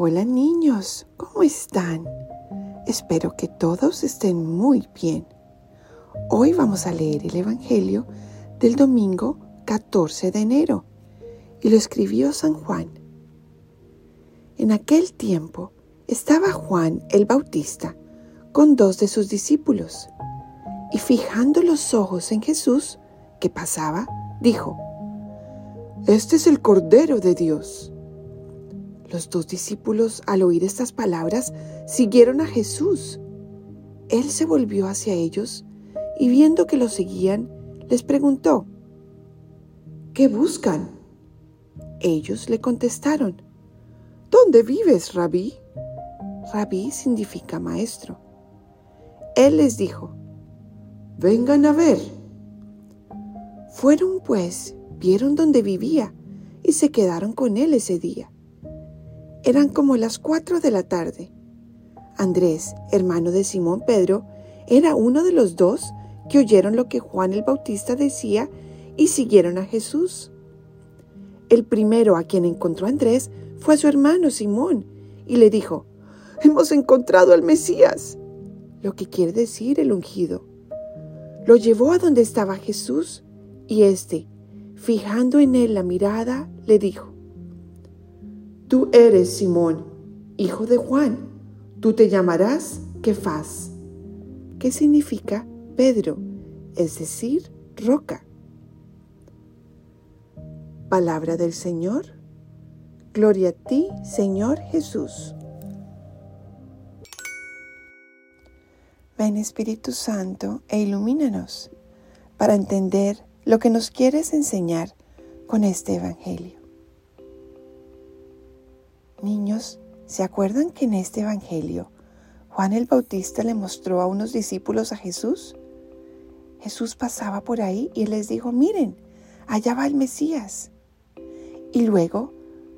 Hola niños, ¿cómo están? Espero que todos estén muy bien. Hoy vamos a leer el Evangelio del domingo 14 de enero y lo escribió San Juan. En aquel tiempo estaba Juan el Bautista con dos de sus discípulos y fijando los ojos en Jesús que pasaba, dijo, Este es el Cordero de Dios. Los dos discípulos, al oír estas palabras, siguieron a Jesús. Él se volvió hacia ellos y viendo que lo seguían, les preguntó, ¿qué buscan? Ellos le contestaron, ¿dónde vives, rabí? Rabí significa maestro. Él les dijo, vengan a ver. Fueron pues, vieron dónde vivía y se quedaron con él ese día. Eran como las cuatro de la tarde. Andrés, hermano de Simón Pedro, era uno de los dos que oyeron lo que Juan el Bautista decía y siguieron a Jesús. El primero a quien encontró Andrés fue su hermano Simón y le dijo, Hemos encontrado al Mesías, lo que quiere decir el ungido. Lo llevó a donde estaba Jesús y éste, fijando en él la mirada, le dijo, Tú eres Simón, hijo de Juan. Tú te llamarás Kefas. ¿Qué significa Pedro? Es decir, roca. Palabra del Señor. Gloria a ti, Señor Jesús. Ven Espíritu Santo e ilumínanos para entender lo que nos quieres enseñar con este Evangelio. Niños, ¿se acuerdan que en este Evangelio Juan el Bautista le mostró a unos discípulos a Jesús? Jesús pasaba por ahí y les dijo, miren, allá va el Mesías. Y luego,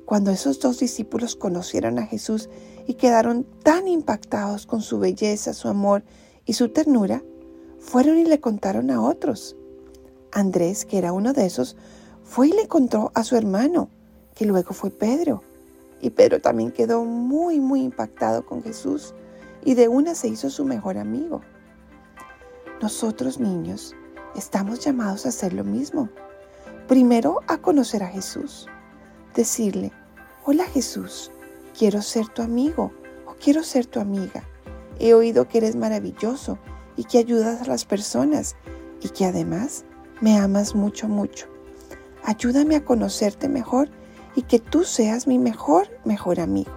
cuando esos dos discípulos conocieron a Jesús y quedaron tan impactados con su belleza, su amor y su ternura, fueron y le contaron a otros. Andrés, que era uno de esos, fue y le contó a su hermano, que luego fue Pedro. Y Pedro también quedó muy, muy impactado con Jesús y de una se hizo su mejor amigo. Nosotros niños estamos llamados a hacer lo mismo. Primero a conocer a Jesús. Decirle, hola Jesús, quiero ser tu amigo o quiero ser tu amiga. He oído que eres maravilloso y que ayudas a las personas y que además me amas mucho, mucho. Ayúdame a conocerte mejor y que tú seas mi mejor, mejor amigo.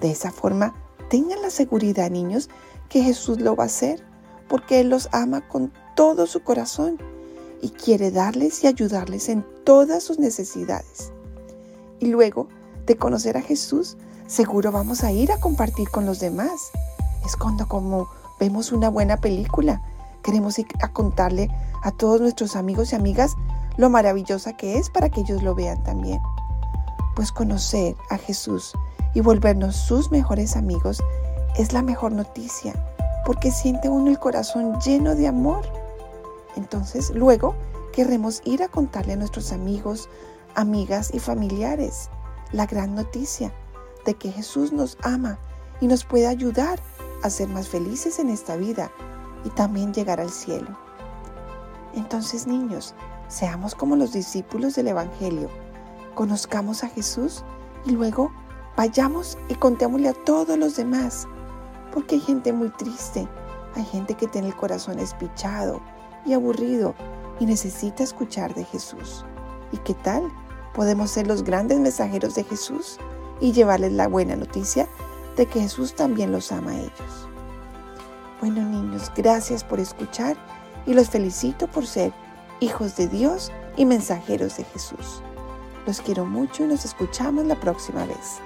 De esa forma, tengan la seguridad, niños, que Jesús lo va a hacer, porque Él los ama con todo su corazón y quiere darles y ayudarles en todas sus necesidades. Y luego de conocer a Jesús, seguro vamos a ir a compartir con los demás. Es cuando como vemos una buena película, queremos ir a contarle a todos nuestros amigos y amigas lo maravillosa que es para que ellos lo vean también pues conocer a Jesús y volvernos sus mejores amigos es la mejor noticia, porque siente uno el corazón lleno de amor. Entonces luego querremos ir a contarle a nuestros amigos, amigas y familiares la gran noticia de que Jesús nos ama y nos puede ayudar a ser más felices en esta vida y también llegar al cielo. Entonces niños, seamos como los discípulos del Evangelio conozcamos a Jesús y luego vayamos y contémosle a todos los demás. Porque hay gente muy triste, hay gente que tiene el corazón espichado y aburrido y necesita escuchar de Jesús. ¿Y qué tal? Podemos ser los grandes mensajeros de Jesús y llevarles la buena noticia de que Jesús también los ama a ellos. Bueno niños, gracias por escuchar y los felicito por ser hijos de Dios y mensajeros de Jesús. Los quiero mucho y nos escuchamos la próxima vez.